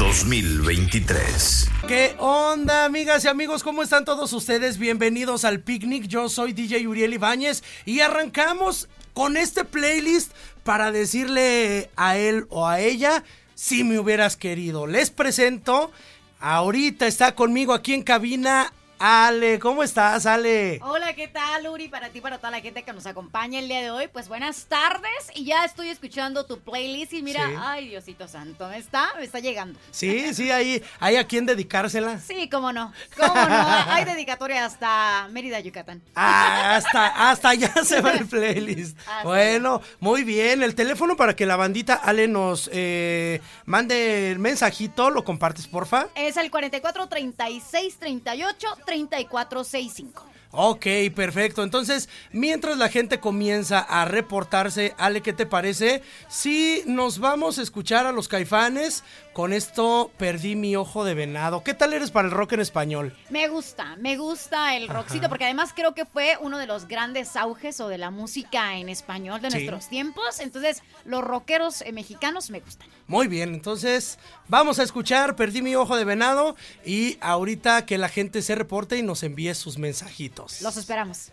2023. ¿Qué onda, amigas y amigos? ¿Cómo están todos ustedes? Bienvenidos al picnic. Yo soy DJ Uriel Ibáñez y arrancamos con este playlist para decirle a él o a ella si me hubieras querido. Les presento, ahorita está conmigo aquí en cabina Ale, ¿cómo estás, Ale? Hola, ¿qué tal, Uri? Para ti, para toda la gente que nos acompaña el día de hoy, pues buenas tardes. Y ya estoy escuchando tu playlist y mira, Sí. ay, Diosito Santo, ¿me está? Me está llegando. Sí, sí, ahí hay a quien dedicársela. Sí, cómo no, cómo no. Hay dedicatoria hasta Mérida, Yucatán. Ah, hasta, hasta allá se va el playlist. Bueno, muy bien. El teléfono para que la bandita Ale nos eh, mande el mensajito, lo compartes, porfa. Es el 44 36 38 34 65. Ok, perfecto. Entonces, mientras la gente comienza a reportarse, Ale, ¿qué te parece? Si nos vamos a escuchar a los caifanes con esto, perdí mi ojo de venado. ¿Qué tal eres para el rock en español? Me gusta, me gusta el rockcito, porque además creo que fue uno de los grandes auges o de la música en español de Sí. nuestros tiempos. Entonces, los rockeros eh, mexicanos me gustan. Muy bien, entonces vamos a escuchar Perdí mi ojo de venado y ahorita que la gente se reporte y nos envíe sus mensajitos. Los esperamos.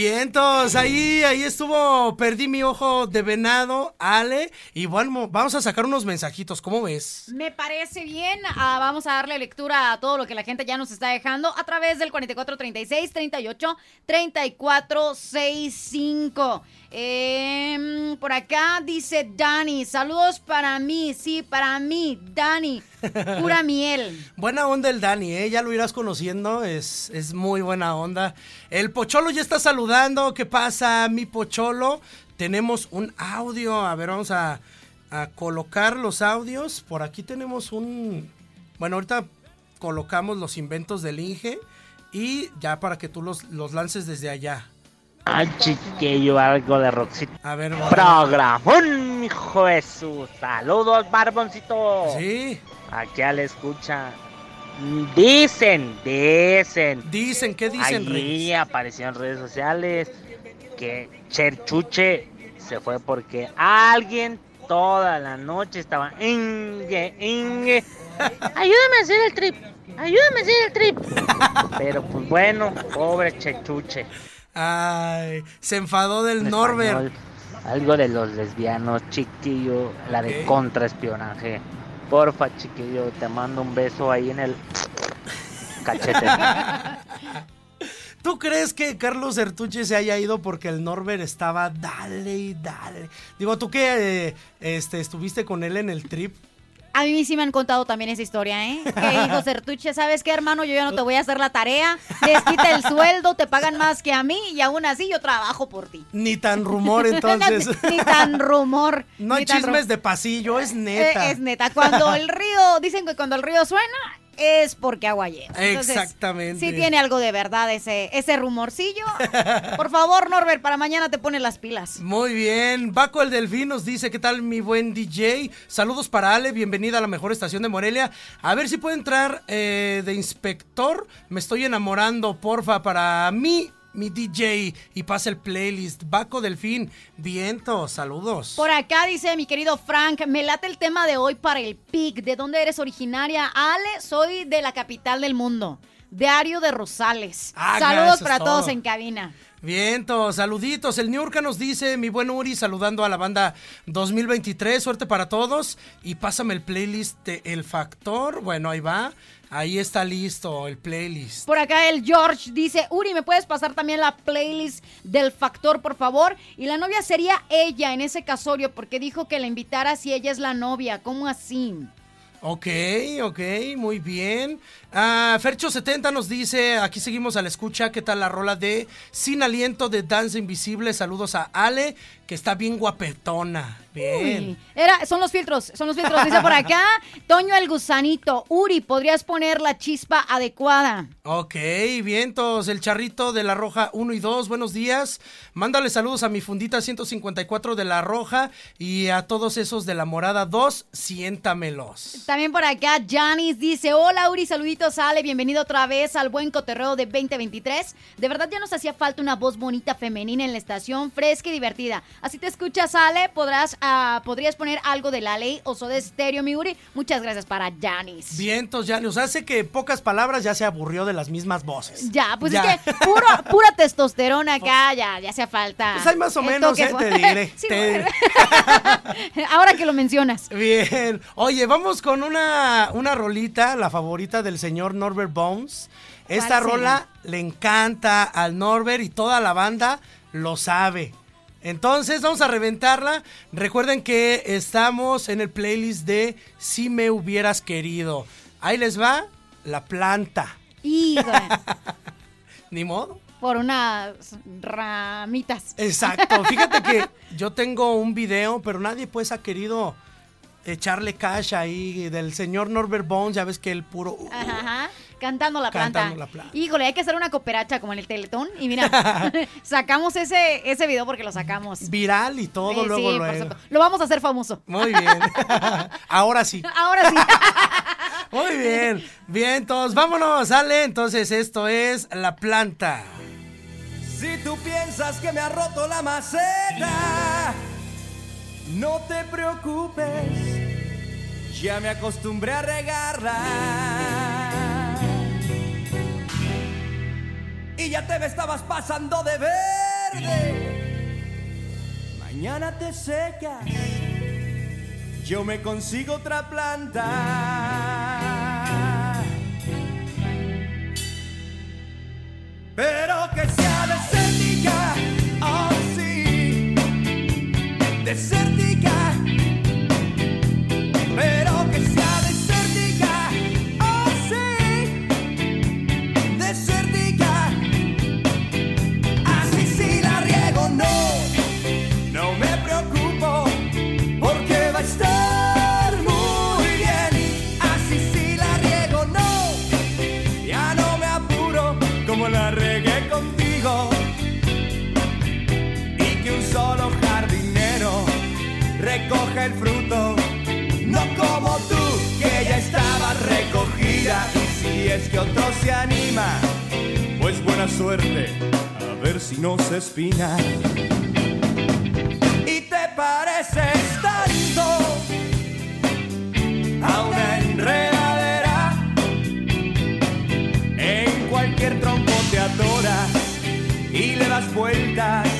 Vientos, ahí, ahí estuvo, perdí mi ojo de venado, Ale, y bueno, vamos a sacar unos mensajitos, ¿cómo ves? Me parece bien, ah, vamos a darle lectura a todo lo que la gente ya nos está dejando a través del 4436 38 3465. Eh, por acá dice Dani, saludos para mí, sí, para mí, Dani, pura miel. buena onda el Dani, ¿eh? ya lo irás conociendo, es, es muy buena onda. El Pocholo ya está saludando, ¿qué pasa, mi Pocholo? Tenemos un audio, a ver, vamos a, a colocar los audios. Por aquí tenemos un... Bueno, ahorita colocamos los inventos del Inge y ya para que tú los, los lances desde allá. Ay, chiquillo, algo de Roxito. A ver, vamos. Programón, hijo de su. Saludos, barboncito. Sí, Aquí a la escucha. Dicen, dicen. dicen, ¿qué dicen, Allí apareció en redes sociales que Cherchuche se fue porque alguien toda la noche estaba inge, inge. Ayúdame a hacer el trip. Ayúdame a hacer el trip. Pero pues bueno, pobre Cherchuche. Ay, se enfadó del en Norbert. español, Algo de los lesbianos, chiquillo, la de contraespionaje. Porfa, chiquillo, te mando un beso ahí en el cachete. ¿Tú crees que Carlos Sertuche se haya ido porque el Norbert estaba dale y dale? Digo, tú que eh, este, estuviste con él en el trip. A mí sí me han contado también esa historia, ¿eh? Que dijo Sertuche, ¿sabes qué, hermano? Yo ya no te voy a hacer la tarea, les quita el sueldo, te pagan más que a mí y aún así yo trabajo por ti. Ni tan rumor entonces. ni tan rumor. no hay chismes de pasillo, es Eh, neta. es neta. Cuando el río, dicen que cuando el río suena, es porque agua lleva. Entonces, Exactamente. Sí tiene algo de verdad ese, ese rumorcillo. Por favor, Norbert, para mañana te pone las pilas. Muy bien, Baco el Delfín nos dice, ¿qué tal mi buen DJ? Saludos para Ale, bienvenida a la mejor estación de Morelia. A ver si puede entrar eh, de inspector, me estoy enamorando, porfa, para mí, mi DJ, y pasa el playlist. Baco Delfín, viento, saludos. Por acá dice mi querido Frank, me late el tema de hoy para el PIC. ¿De dónde eres originaria? Ale, soy de la capital del mundo. Diario de Rosales. Ah, Saludos para todos todo. en cabina. Viento, saluditos. El Niurka nos dice, mi buen Uri, saludando a la banda 2023. Suerte para todos. Y pásame el playlist de El Factor. Bueno, ahí va. Ahí está listo el playlist. Por acá el George dice, Uri, ¿me puedes pasar también la playlist del factor, por favor? Y la novia sería ella en ese casorio, porque dijo que la invitara si ella es la novia. ¿Cómo así? Ok, ok, muy bien. Ah, Fercho70 nos dice, aquí seguimos a la escucha, ¿qué tal la rola de Sin Aliento de Danza Invisible? Saludos a Ale, que está bien guapetona. Bien. Uy, Era, son los filtros, son los filtros. Dice por acá, Toño el gusanito. Uri, ¿podrías poner la chispa adecuada? Ok, vientos, el charrito de la Roja 1 y 2, buenos días. Mándale saludos a mi fundita 154 de la Roja y a todos esos de la Morada 2, siéntamelos. También por acá, Janis dice, hola Uri, saluditos, Ale, bienvenido otra vez al buen cotorreo de 2023. De verdad ya nos hacía falta una voz bonita femenina en la estación, fresca y divertida. Así te escuchas, Ale, podrás, ah, podrías poner algo de la ley o de estéreo, mi Uri. Muchas gracias para Janis. Vientos, ya nos hace que pocas palabras ya se aburrió de las mismas voces. Ya, pues Ya. es que puro, pura testosterona acá, ya, ya hacía falta. Pues hay más o menos, eh, te diré, Sí, te. Ahora que lo mencionas. Bien. Oye, vamos con una, una rolita, la favorita del señor Norbert Bones. Esta rola le encanta al Norbert y toda la banda lo sabe. Entonces vamos a reventarla. Recuerden que estamos en el playlist de Si me hubieras querido. Ahí les va la planta. Híjole, Ni modo. por unas ramitas. Exacto. Fíjate que yo tengo un video, pero nadie pues ha querido echarle cash ahí del señor Norbert Bones. Ya ves que el puro... uh, Ajá. Cantando la planta. Cantando la planta. Híjole, hay que hacer una cooperacha como en el Teletón. Y mira, sacamos ese, ese video porque lo sacamos. Viral y todo, luego, sí, luego. Lo vamos a hacer famoso. Muy bien. Ahora sí. Ahora sí. Muy bien. Bien, todos, vámonos, sale. Entonces, esto es La Planta. Si tú piensas que me ha roto la maceta, no te preocupes, ya me acostumbré a regarla. Y ya te me estabas pasando de ver. verde. Mañana te secas, yo me consigo otra planta. Pero que sea desertica el fruto, no como tú, que ya estaba recogida. Y si es que otro se anima, pues buena suerte, a ver si no se espina. Y te pareces tanto a una enredadera. En cualquier tronco te atoras y le das vueltas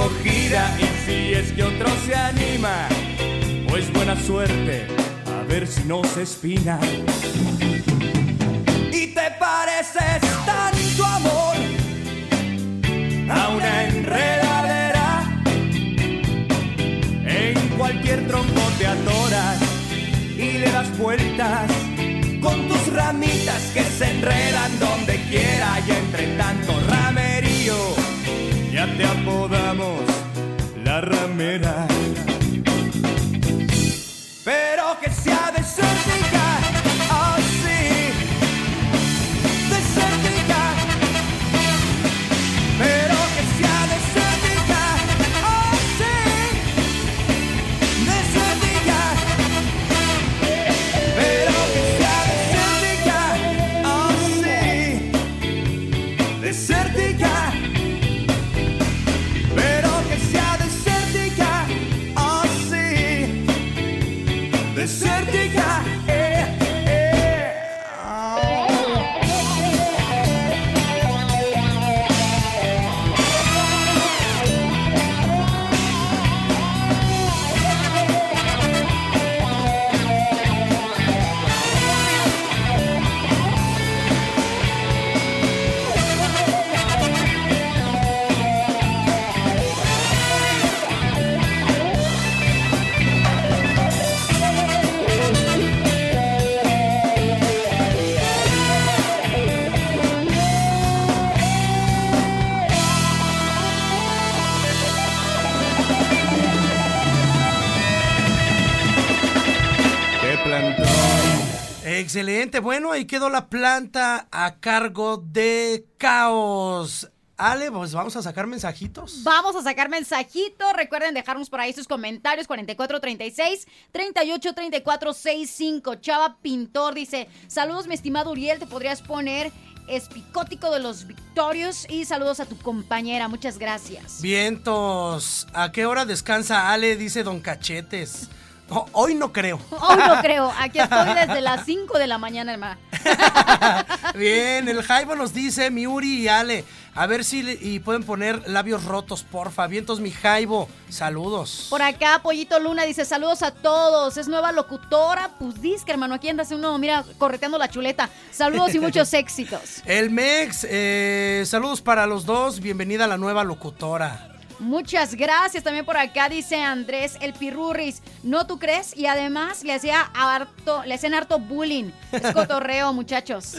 Y si es que otro se anima, pues buena suerte, a ver si no se espina. Y te pareces tanto amor a una enredadera. En cualquier tronco te atoras y le das vueltas con tus ramitas que se enredan donde quiera y entre tanto ramerío ya te apodamos la ramera. Excelente, bueno, ahí quedó la planta a cargo de Caos. Ale, pues vamos a sacar mensajitos. Vamos a sacar mensajitos. Recuerden dejarnos por ahí sus comentarios. 4436 383465. Chava Pintor dice: Saludos, mi estimado Uriel. Te podrías poner espicótico de los Victorios. Y saludos a tu compañera. Muchas gracias. Vientos. ¿A qué hora descansa Ale? Dice Don Cachetes. Oh, hoy no creo. Hoy no creo. Aquí estoy desde las 5 de la mañana, hermana. Bien, el Jaibo nos dice, mi Uri y Ale, a ver si le- y pueden poner labios rotos, porfa. Vientos, mi Jaibo. Saludos. Por acá, Pollito Luna dice: Saludos a todos. Es nueva locutora. Pues disque, hermano. Aquí andas uno, mira, correteando la chuleta. Saludos y muchos éxitos. El Mex, eh, saludos para los dos. Bienvenida a la nueva locutora. Muchas gracias. También por acá dice Andrés El Pirurris. ¿No tú crees? Y además le hacía harto, le hacían harto bullying. Es cotorreo, muchachos.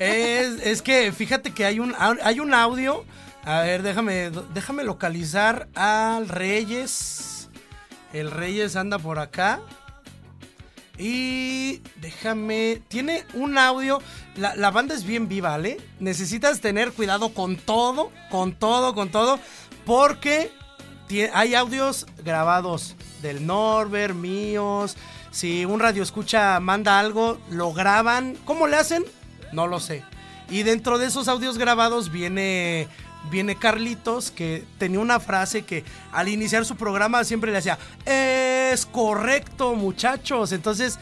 Es, es que fíjate que hay un, hay un audio. A ver, déjame, déjame localizar al Reyes. El Reyes anda por acá. Y déjame, tiene un audio, la, la banda es bien viva, ¿vale? Necesitas tener cuidado con todo, con todo, con todo, porque hay audios grabados del Norbert, míos. Si un radio escucha manda algo, lo graban. ¿Cómo le hacen? No lo sé. Y dentro de esos audios grabados viene viene Carlitos que tenía una frase que al iniciar su programa siempre le hacía es correcto muchachos entonces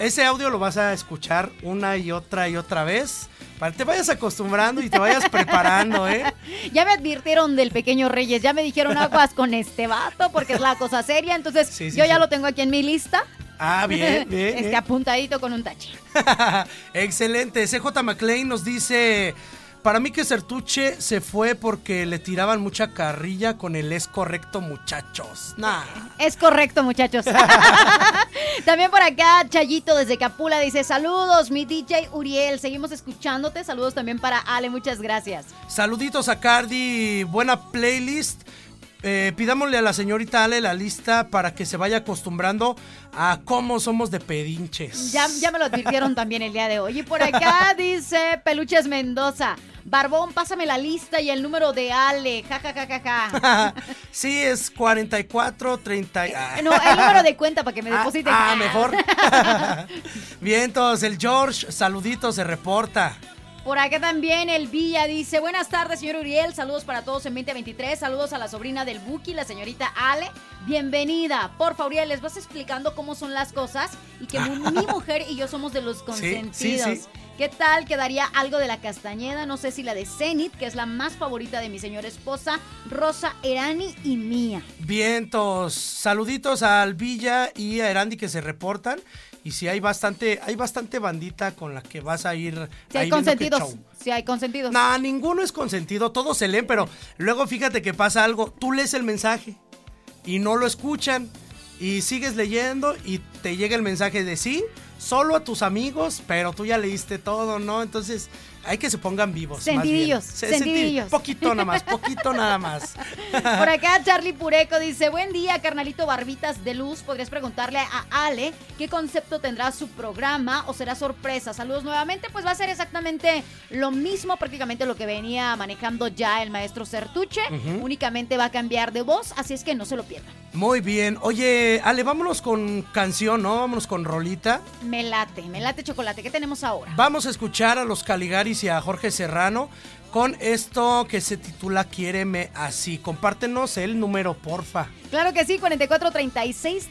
ese audio lo vas a escuchar una y otra y otra vez para que te vayas acostumbrando y te vayas preparando eh Ya me advirtieron del pequeño Reyes, ya me dijeron aguas con este vato porque es la cosa seria, entonces Sí, sí, yo ya lo tengo aquí en mi lista. ah bien bien, Este bien. apuntadito con un tache. Excelente. CJ McLean nos dice. Para mí que Sertuche se fue porque le tiraban mucha carrilla con el es correcto, muchachos. Nah. Es correcto, muchachos. También por acá, Chayito desde Capula dice: Saludos, mi DJ Uriel. Seguimos escuchándote. Saludos también para Ale, muchas gracias. Saluditos a Cardi, buena playlist. Eh, pidámosle a la señorita Ale la lista para que se vaya acostumbrando a cómo somos de pedinches. Ya, ya me lo advirtieron también el día de hoy. Y por acá dice Peluches Mendoza. Barbón, pásame la lista y el número de Ale. Ja, ja, ja, ja, ja. sí, es 44, 30. y- ah. No, el número de cuenta para que me Ah, depositen. ah, mejor. Bien, entonces el George, saludito, se reporta. Por acá también el Villa dice, buenas tardes, señor Uriel, saludos para todos en 2023, saludos a la sobrina del Buki, la señorita Ale, bienvenida. Porfa, Uriel, les vas explicando cómo son las cosas y que mi mujer y yo somos de los consentidos. sí, sí. ¿Qué tal quedaría algo de la Castañeda? No sé si la de Zenit, que es la más favorita de mi señora esposa, Rosa Erani y mía. Vientos, saluditos al Villa y a Erandi que se reportan. Y si hay bastante, hay bastante bandita con la que vas a ir. Si hay consentidos, si hay consentidos. No, ninguno es consentido, todos se leen, pero luego fíjate que pasa algo. Tú lees el mensaje y no lo escuchan. Y sigues leyendo y te llega el mensaje de sí, solo a tus amigos, pero tú ya leíste todo, ¿no? Entonces hay que se pongan vivos. más bien. Sentidillos, Se- senti- sentidillos. Poquito nada más, poquito nada más. Por acá Charlie Pureco dice, buen día, carnalito Barbitas de Luz. Podrías preguntarle a Ale qué concepto tendrá su programa o será sorpresa. Saludos nuevamente, pues va a ser exactamente lo mismo, prácticamente lo que venía manejando ya el maestro Certuche. Únicamente va a cambiar de voz, así es que no se lo pierdan. Muy bien. Oye, Ale, vámonos con canción, ¿no? Vámonos con rolita. Me late, me late chocolate. ¿Qué tenemos ahora? Vamos a escuchar a los Caligaris y a Jorge Serrano con esto que se titula Quiéreme así. Compártenos el número, porfa. Claro que sí, 44 36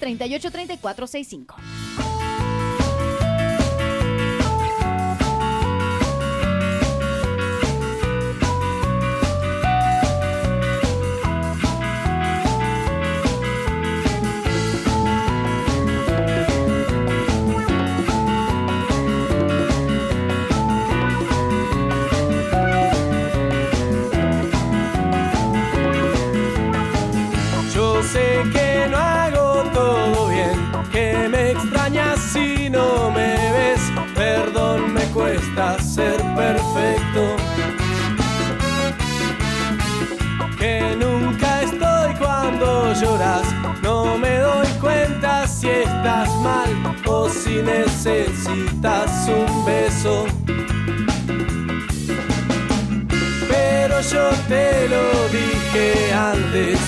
si necesitas un beso. Pero yo te lo dije antes.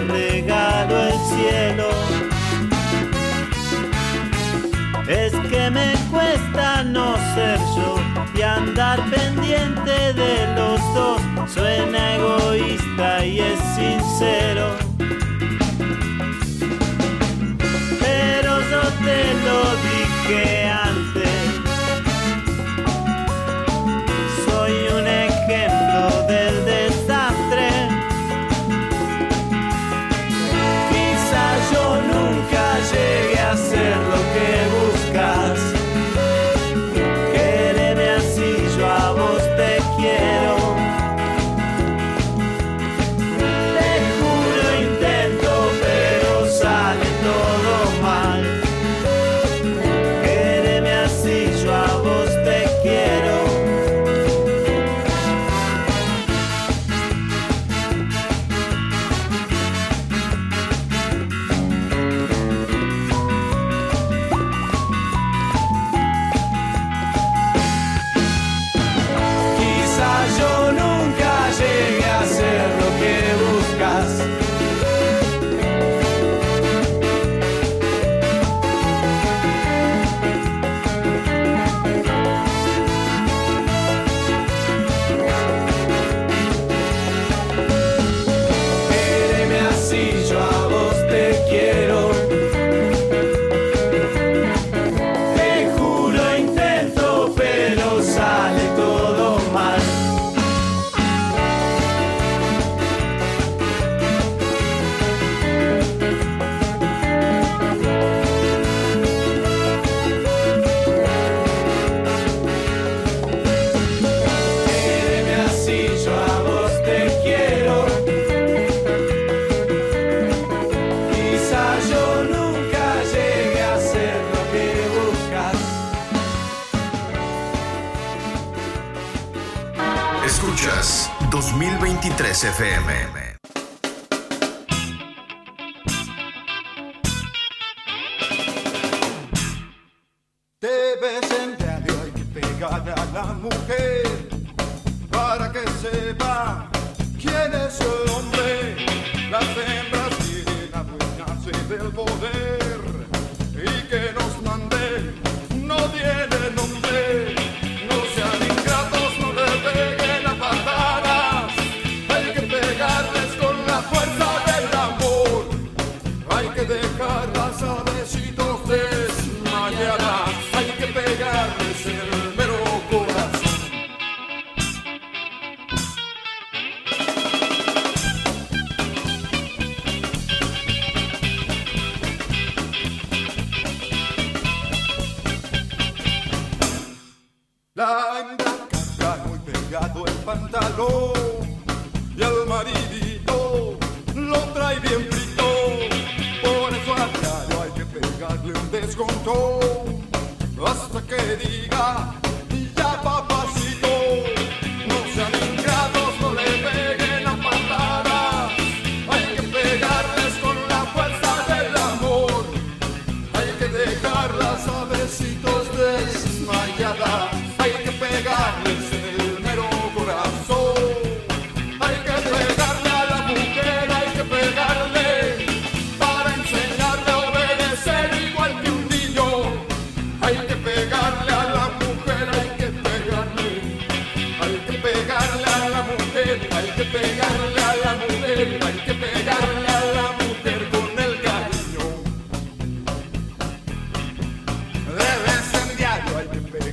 regalo el cielo. Es que me cuesta no ser yo y andar pendiente de los dos. Suena egoísta y es sincero. Pero yo te lo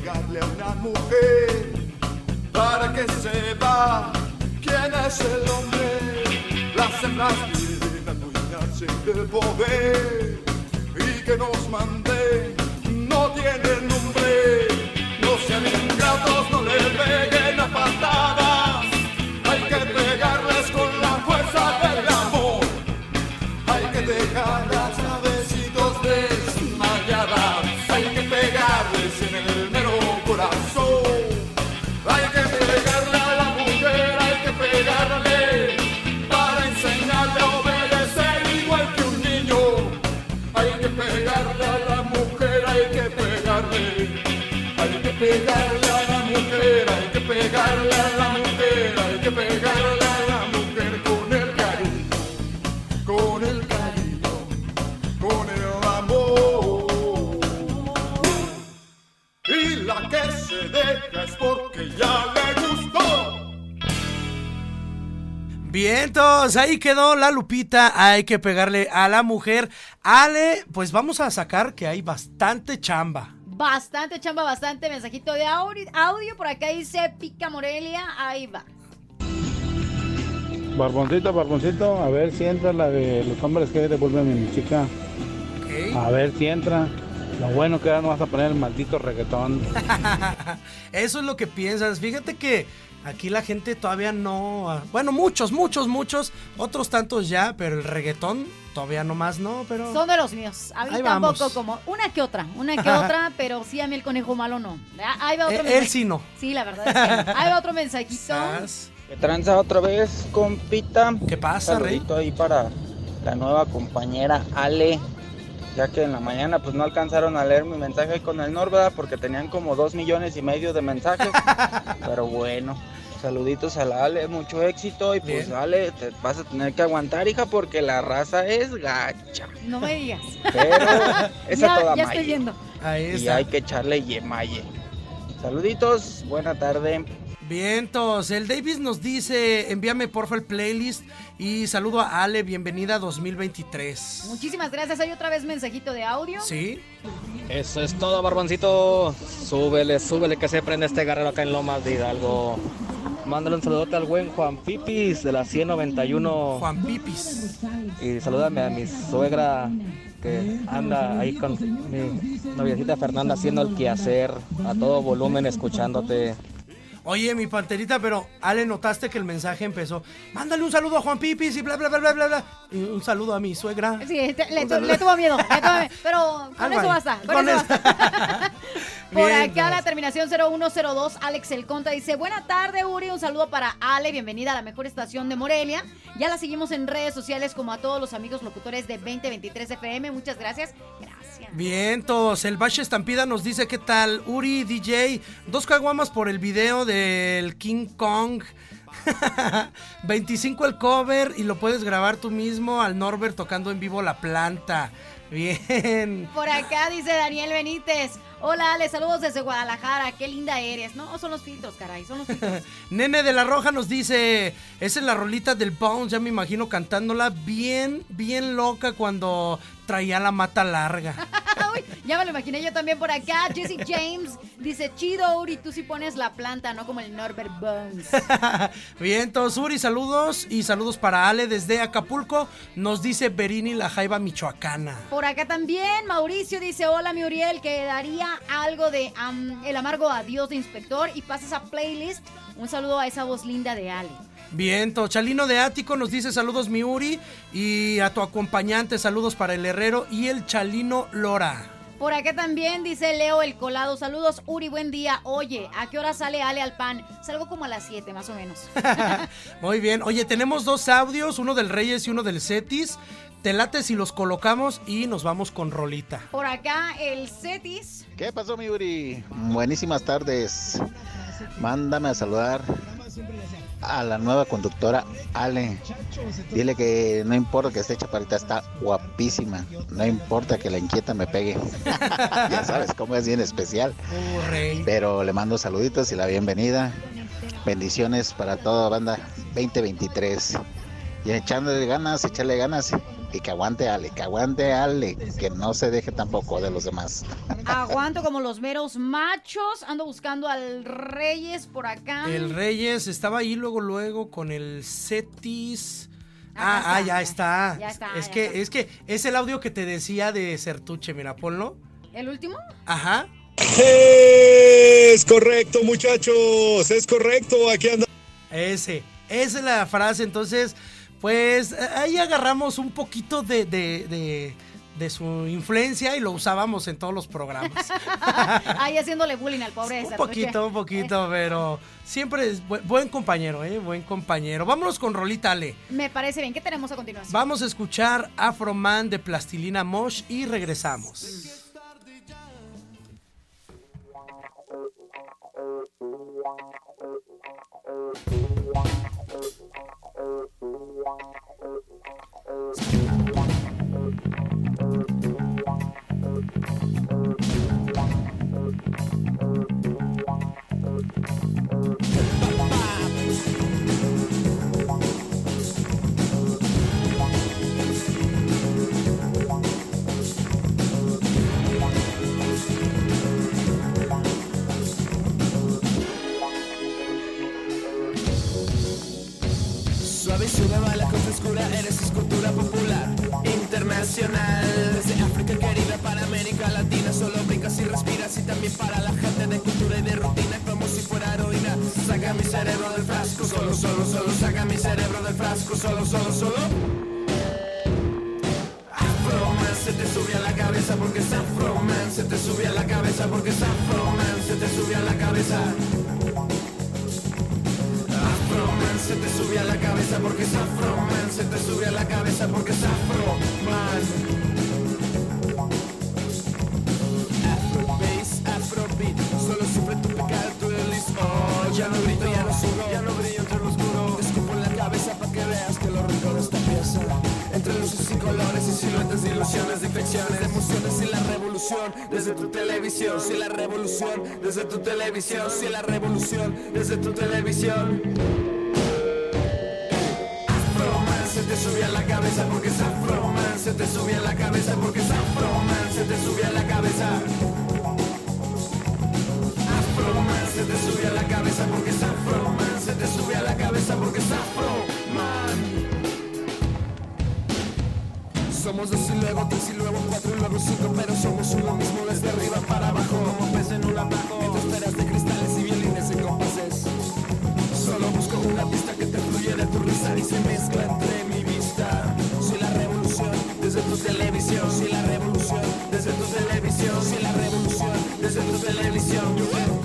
pegarle a una mujer para que sepa quién es el hombre. Las hembras viven adueñarse del poder y que nos manden no tiene nombre. No sean ingratos, no le peguen. Vientos, ahí quedó la lupita. Hay que pegarle a la mujer. Ale, pues vamos a sacar que hay bastante chamba. Bastante chamba, bastante mensajito de audio, audio. Por acá dice Pica Morelia. Ahí va. Barboncito, barboncito, a ver si entra la de los hombres que devuelven a mi chica. A ver si entra. Lo bueno que ahora no vas a poner el maldito reggaetón. Eso es lo que piensas. Fíjate que aquí la gente todavía no. Bueno, muchos, muchos, muchos. Otros tantos ya, pero el reggaetón todavía no más, no, pero. Son de los míos. A mí Ahí tampoco vamos. como una que otra, una que otra, pero sí a mí el conejo malo no. Ah, Ahí va otro Eh, él sí no. Sí, la verdad es que no. Ahí va otro mensajito. Sas. ¿Qué tranza otra vez, compita? ¿Qué pasa, Rey? Ahí para la nueva compañera Ale. Ya que en la mañana pues no alcanzaron a leer mi mensaje con el Nor, ¿verdad? Porque tenían como dos millones y medio de mensajes. Pero bueno, saluditos a la Ale, mucho éxito. Y pues Bien. Ale, te vas a tener que aguantar, hija, porque la raza es gacha. No me digas. Pero esa ya toda ya estoy. Ahí Y hay que echarle yemaye. Saluditos, buena tarde. Vientos, el Davis nos dice, envíame porfa el playlist y saludo a Ale, bienvenida 2023. Muchísimas gracias. Hay otra vez mensajito de audio. Sí, Eso es todo, Barboncito. Súbele, súbele que se prende este guerrero acá en Lomas de Hidalgo. Mándale un saludote al buen Juan Pipis de la 191. Juan Pipis. Y salúdame a mi suegra que anda ahí con mi noviecita Fernanda haciendo el quehacer a todo volumen escuchándote. Oye, mi panterita, pero Ale, notaste que el mensaje empezó, mándale un saludo a Juan Pipis y bla, bla, bla, bla, bla, bla. Y un saludo a mi suegra. Sí, te- le, tu- le tuvo miedo, le tuvo miedo. Pero con eso basta. Con, Con eso basta. Por Bien, acá la terminación 0102, Alex El Conta dice, buena tarde Uri, un saludo para Ale, bienvenida a la mejor estación de Morelia. Ya la seguimos en redes sociales como a todos los amigos locutores de 2023 FM, muchas gracias. Gracias. Vientos, el Bache Estampida nos dice qué tal, Uri DJ, dos caguamas por el video del King Kong. 25 el cover y lo puedes grabar tú mismo al Norbert tocando en vivo la planta. Bien. Por acá dice Daniel Benítez, hola Ale, saludos desde Guadalajara, qué linda eres. No, son los filtros, caray, son los filtros. Nene de la Roja nos dice, esa es la rolita del Bones, ya me imagino cantándola bien, bien loca cuando traía la mata larga. Uy, ya me lo imaginé yo también por acá. Jesse James dice, chido, Uri, tú sí pones la planta, no como el Norbert Bones. Vientos, Uri, saludos y saludos para Ale desde Acapulco, nos dice Berini La Jaiba Michoacana. Por acá también, Mauricio dice, hola mi Uriel, que algo de El amargo adiós de inspector y pasa esa playlist. Un saludo a esa voz linda de Ale. Viento, Chalino de Ático nos dice saludos mi Uri y a tu acompañante saludos para el Herrero y el Chalino Lora. Por acá también dice Leo el Colado, saludos Uri, buen día. Oye, ¿a qué hora sale Ale al pan? Salgo como a las 7 más o menos. Muy bien, oye, tenemos dos audios, uno del Reyes y uno del Cetis. Te late si los colocamos y nos vamos con Rolita. Por acá el Cetis. ¿Qué pasó, mi Uri? Buenísimas tardes. Mándame a saludar a la nueva conductora Ale. Dile que no importa que esté chaparita, está guapísima. No importa que la inquieta me pegue. ya sabes cómo es bien especial. Pero le mando saluditos y la bienvenida. Bendiciones para toda banda 2023. Y echándole ganas, echarle ganas. Y que aguante Ale, que aguante Ale, que no se deje tampoco de los demás. Aguanto como los meros machos. Ando buscando al Reyes por acá. El Reyes estaba ahí luego, luego con el Cetis. Acá Ah, ah, ya está. ya está, Es ya que, está. es que es el audio que te decía de Sertuche, mira, ponlo. ¿El último? Ajá. Es correcto, muchachos, es correcto, aquí anda. Ese, esa es la frase. Entonces, pues eh, ahí agarramos un poquito de, de, de su influencia y lo usábamos en todos los programas. Ahí haciéndole bullying al pobre. Un poquito, un poquito, eh. pero siempre es buen compañero, ¿eh? Buen compañero. Vámonos con Rolita Ale. Me parece bien. ¿Qué tenemos a continuación? Vamos a escuchar Afro Man de Plastilina Mosh y regresamos. Mi cerebro del frasco, solo, solo, solo. Afroman se te sube a la cabeza porque es Afroman, se te sube a la cabeza porque es Afroman, se te sube a la cabeza. Afroman se te sube a la cabeza porque es Afroman, se te sube a la cabeza porque es Afroman. De emociones y la revolución desde tu televisión. Si la revolución desde tu televisión, si la revolución desde tu televisión. Afroman se te sube a la cabeza porque es Afroman, se te sube a la cabeza porque es Afroman, se te sube a la cabeza. Afroman se te sube a la cabeza porque es Afroman, se te sube a la cabeza porque es Afroman. Somos dos y luego tres y luego cuatro y luego cinco Pero somos uno mismo desde arriba para abajo. Como pez en un atajo Entre esferas de cristales y violines en compases. Solo busco una pista que te fluye de tu risa Y se mezcla entre mi vista. Soy la revolución desde tu televisión Soy la revolución desde tu televisión Soy la revolución desde tu televisión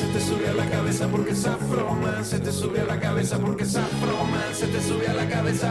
se te sube a la cabeza porque es Afroman se te sube a la cabeza porque es Afroman se te sube a la cabeza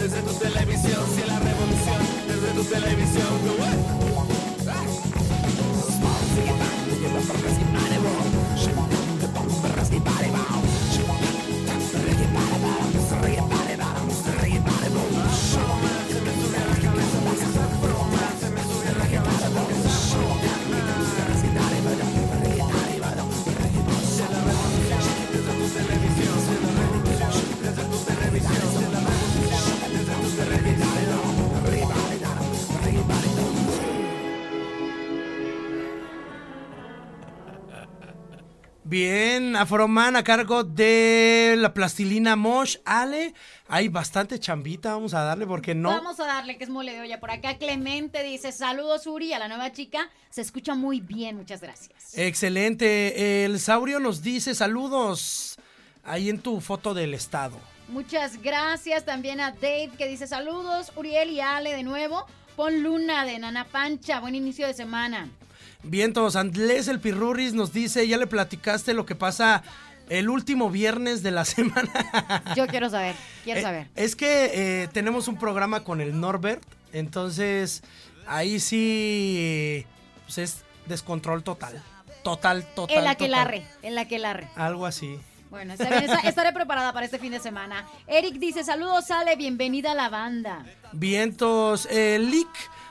desde tu televisión Si la revolución. Desde tu televisión Bien, Afroman a cargo de la plastilina Mosh. Ale, hay bastante chambita, vamos a darle porque no. Vamos a darle que es mole de olla. Por acá Clemente dice, saludos Uri a la nueva chica. Se escucha muy bien, muchas gracias. Excelente. El Saurio nos dice saludos ahí en tu foto del estado. Muchas gracias también a Dave que dice saludos. Uriel y Ale de nuevo. Pon Luna de Nana Pancha. Buen inicio de semana. Vientos, Andrés el Pirurris nos dice, ya le platicaste lo que pasa el último viernes de la semana. Yo quiero saber, quiero Eh, saber. Es que eh, tenemos un programa con el Norbert, entonces ahí sí pues es descontrol total. Total, total. En la que larre, en la que larre. Algo así. Bueno, está bien, esta- estaré preparada para este fin de semana. Eric dice, saludos Ale, bienvenida a la banda. Vientos, eh, Lick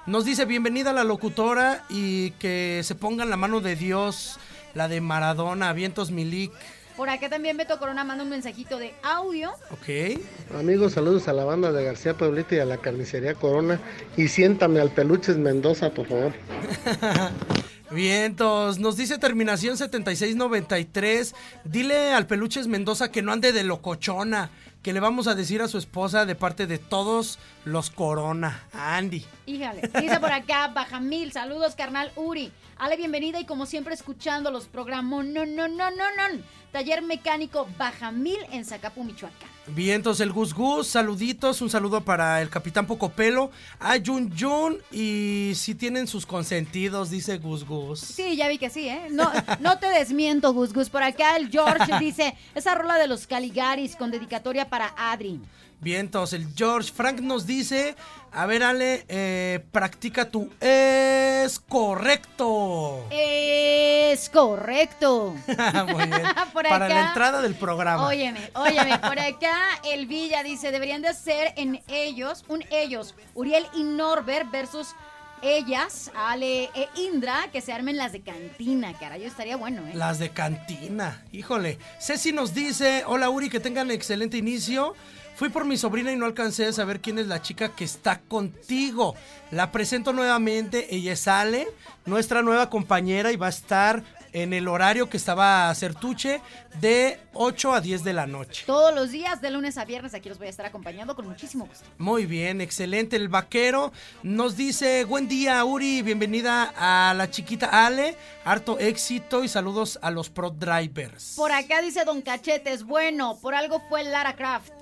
nos dice bienvenida a la locutora y que se ponga en la mano de Dios, la de Maradona, Vientos Milik. Por acá también Beto Corona manda un mensajito de audio. Ok. Amigos, saludos a la banda de García Pueblito y a la carnicería Corona. Y siéntame al Peluches Mendoza, por favor. Vientos, nos dice terminación 7693. Dile al Peluches Mendoza que no ande de locochona, que le vamos a decir a su esposa de parte de todos los Corona. Andy. Híjale. Dice por acá Bajamil, saludos carnal Uri. Ale, bienvenida y como siempre escuchando los programas. No, no, no, no, no. Taller mecánico Bajamil en Zacapu, Michoacán. Vientos, el Gus Gus, saluditos, un saludo para el Capitán Pocopelo, a Jun Jun y si tienen sus consentidos, dice Gus Gus. Sí, ya vi que sí, ¿eh? No, no te desmiento, Gus Gus. Por acá el George dice, esa rola de los Caligaris con dedicatoria para Adri. Vientos, el George Frank nos dice, a ver Ale, eh, practica tu es correcto. Es correcto. Muy bien. Por Para la entrada del programa. Óyeme, óyeme, por acá el Villa dice, deberían de ser en ellos, un ellos, Uriel y Norbert versus ellas, Ale e Indra, que se armen las de cantina, caray, estaría bueno, ¿eh? Las de cantina, híjole. Ceci nos dice, hola Uri, que tengan excelente inicio. Fui por mi sobrina y no alcancé a saber quién es la chica que está contigo. La presento nuevamente, ella es Ale, nuestra nueva compañera y va a estar en el horario que estaba Certuche de 8 a 10 de la noche. Todos los días, de lunes a viernes, aquí los voy a estar acompañando con muchísimo gusto. Muy bien, excelente. El vaquero nos dice, buen día Uri, bienvenida a la chiquita Ale, harto éxito y saludos a los Pro Drivers. Por acá dice Don Cachetes, bueno, por algo fue Lara Croft.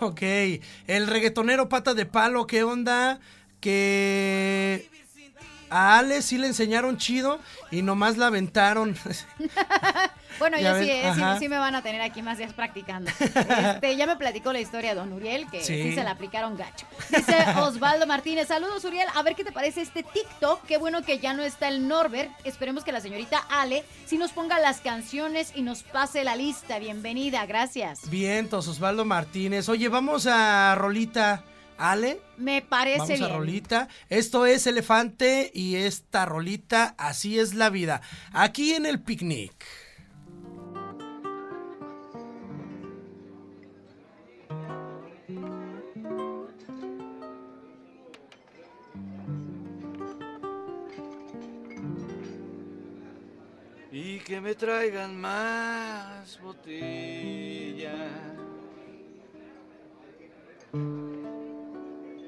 Ok, el reggaetonero pata de palo, ¿qué onda? Que a Ale sí le enseñaron chido y nomás la aventaron. Bueno, Ya yo sí, eh, sí, sí me van a tener aquí más días practicando. Este, ya me platicó la historia Don Uriel, que sí. Sí. se la aplicaron gacho. Dice Osvaldo Martínez, saludos Uriel, a ver qué te parece este TikTok, qué bueno que ya no está el Norbert, esperemos que la señorita Ale sí nos ponga las canciones y nos pase la lista, bienvenida, gracias. Vientos, Osvaldo Martínez. Oye, vamos a Rolita. Ale, Me parece vamos a. Rolita. Esto es Elefante y esta Rolita, así es la vida. Aquí en el picnic. y que me traigan más botellas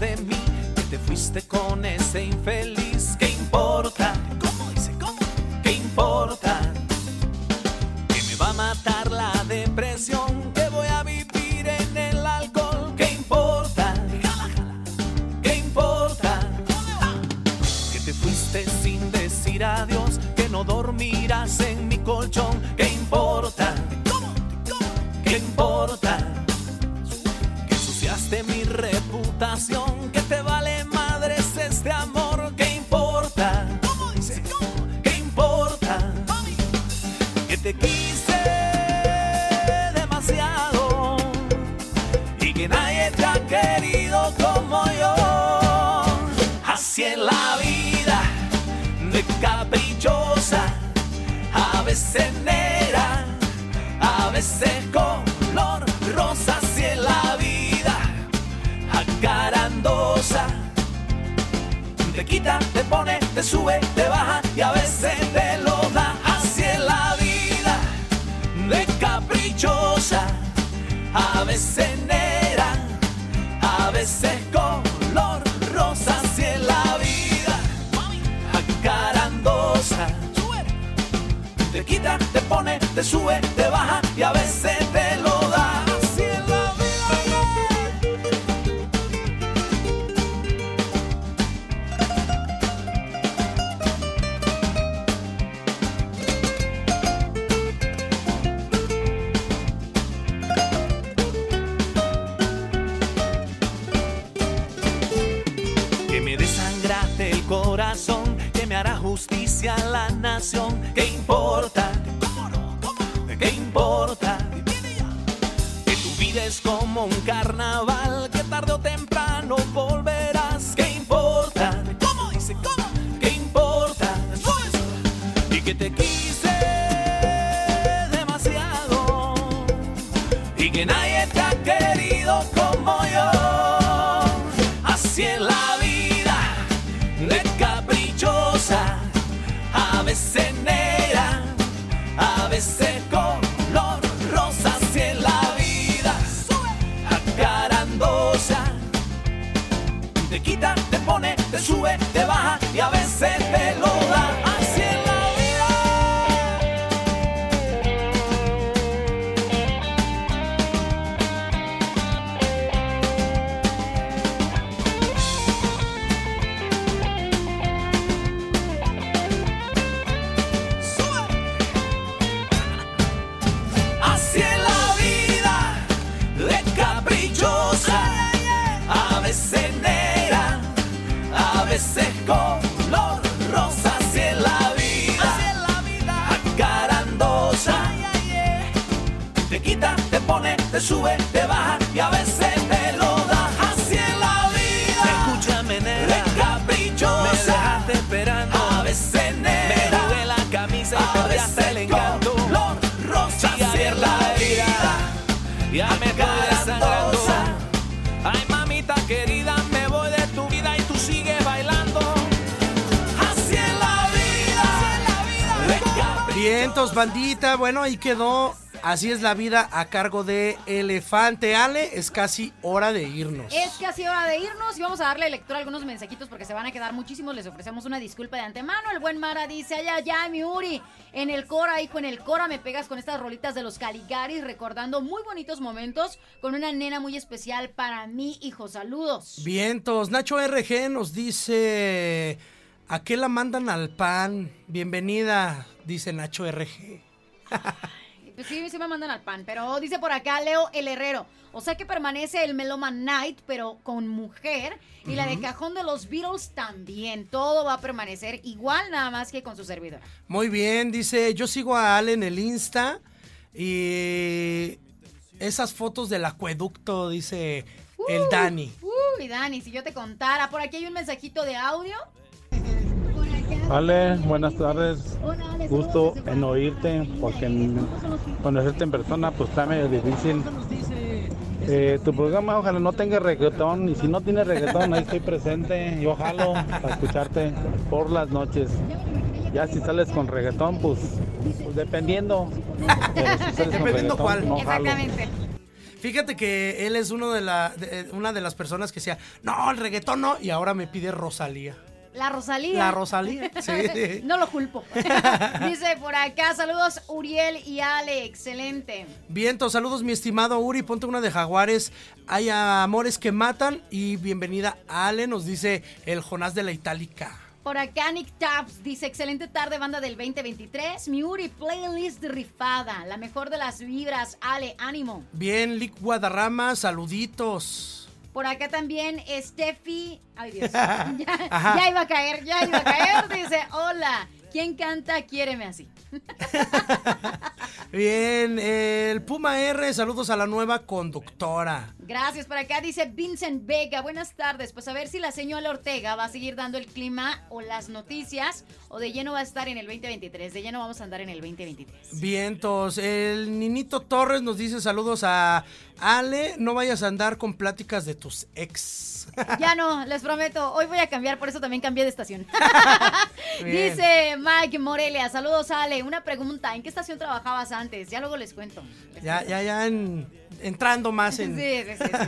De mí, que te fuiste con ese infeliz. Te quise demasiado y que nadie te ha querido como yo. Así en la vida, de caprichosa, a veces negra, a veces color rosa, así en la vida, acarandosa. Te quita, te pone, te sube, te baja y a veces te lo da. A veces negra, a veces color rosa, así en la vida, acarandosa. Te quita, te pone, te sube, te baja y a veces te la nación. ¿Qué importa? ¿Qué importa? Que tu vida es como un carnaval, que tarde o temprano volverás. ¿Qué importa? ¿Cómo dice? ¿Cómo? ¿Qué importa? Y que te Vientos, bandita. Bueno, ahí quedó. Así es la vida a cargo de Elefante. Ale, es casi hora de irnos. Es casi hora de irnos y vamos a darle lectura a algunos mensajitos porque se van a quedar muchísimos. Les ofrecemos una disculpa de antemano. El buen Mara dice, ay, ay, ay, mi Uri, en el Cora, hijo, en el Cora me pegas con estas rolitas de los Caligaris, recordando muy bonitos momentos con una nena muy especial para mí, hijo. Saludos. Vientos. Nacho RG nos dice. ¿A qué la mandan al pan? Bienvenida, dice Nacho RG. Pues sí, sí me mandan al pan, pero dice por acá Leo el Herrero. O sea que permanece el Meloman Night, pero con mujer. Y la de cajón de los Beatles también. Todo va a permanecer igual, nada más que con su servidor. Muy bien, dice, yo sigo a Ale en el Insta y esas fotos del acueducto, dice el Dani. Uy, Dani, si yo te contara. Por aquí hay un mensajito de audio. Ale, buenas tardes. Gusto en oírte, porque en- conocerte en persona pues está medio difícil. Eh, tu programa ojalá no tenga reggaetón y si no tiene reggaetón ahí estoy presente. Yo jalo para escucharte por las noches. Ya si sales con reggaetón pues, pues dependiendo. Pero si sales con Dependiendo cuál. no jalo. Fíjate que él es uno de la, de- una de las personas que decía, no, el reggaetón no, y ahora me pide Rosalía. La Rosalía. La Rosalía, sí. no lo culpo. Dice por acá, saludos Uriel y Ale, excelente. Viento, saludos mi estimado Uri, ponte una de Jaguares, hay amores que matan y bienvenida Ale, nos dice el Jonás de la Itálica. Por acá Nick Taps dice, excelente tarde banda del 2023. Mi Uri playlist rifada, la mejor de las vibras. Ale, ánimo. Bien, Lick Guadarrama, saluditos. Por acá también Steffi. Ay Dios. Ya iba a caer, ya iba a caer. Dice, hola. ¿Quién canta Quiéreme así? Bien, el Puma R, saludos a la nueva conductora. Gracias. Por acá dice Vincent Vega. Buenas tardes. Pues a ver si la señora Ortega va a seguir dando el clima o las noticias o de lleno va a estar en el 2023. De lleno vamos a andar en el 2023. Vientos, el Ninito Torres nos dice saludos a Ale, no vayas a andar con pláticas de tus ex. Ya no, les prometo. Hoy voy a cambiar, por eso también cambié de estación. Dice Mike Morelia, saludos Ale. Una pregunta, ¿en qué estación trabajabas antes? Ya luego les cuento. Ya, ya, ya en- entrando más en... Sí, sí, sí, sí.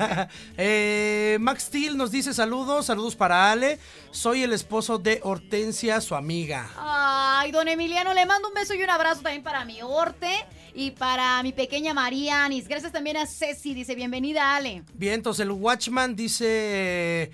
Eh, Max Steel nos dice saludos, saludos para Ale. Soy el esposo de Hortensia, su amiga. Ay, don Emiliano, le mando un beso y un abrazo también para mi Orte y para mi pequeña Marianis. Gracias también a Ceci, dice, bienvenida Ale. Vientos, el Watchman dice...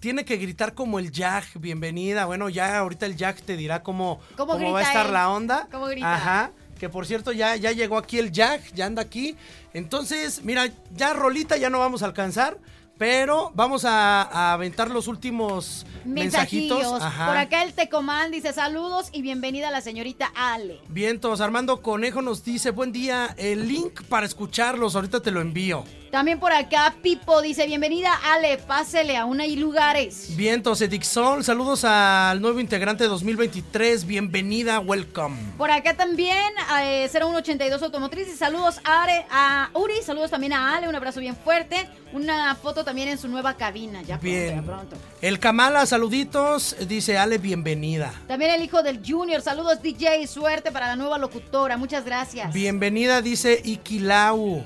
Tiene que gritar como el Jack, bienvenida. Bueno, ya ahorita el Jack te dirá cómo, ¿Cómo cómo va a estar él? la onda. ¿Cómo grita? Ajá. Que por cierto, ya, ya llegó aquí el Jack, ya anda aquí. Entonces, mira, ya rolita ya no vamos a alcanzar. Pero vamos a, a aventar los últimos mensajitos. Ajá. Por acá el Tecomán dice saludos y bienvenida a la señorita Ale. Vientos, Armando Conejo nos dice, buen día, el link para escucharlos, ahorita te lo envío. También por acá Pipo dice bienvenida Ale, pásele aún hay lugares. Vientos, Edixol, saludos al nuevo integrante 2023, bienvenida, welcome. Por acá también eh, 0182 Automotriz y saludos a, Are- a Uri, saludos también a Ale, un abrazo bien fuerte, una foto también en su nueva cabina, ya Bien. pronto. El Kamala, saluditos, dice Ale, bienvenida. También el hijo del Junior, saludos DJ, suerte para la nueva locutora, muchas gracias. Bienvenida, dice Ikilau.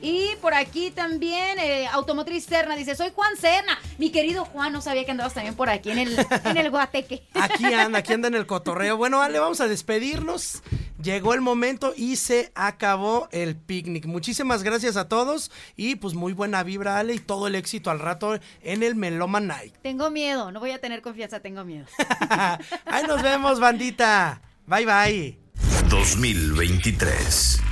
Y por aquí también, eh, Automotriz Serna dice, soy Juan Serna. Mi querido Juan, no sabía que andabas también por aquí en el, en el Guateque. Aquí anda, aquí anda en el cotorreo. Bueno, Ale, vamos a despedirnos. Llegó el momento y se acabó el picnic. Muchísimas gracias a todos y pues muy buena vibra, Ale, y todo el éxito al rato en el Meloma Night. Tengo miedo, no voy a tener confianza, tengo miedo. Ahí nos vemos, bandita. Bye bye. 2023.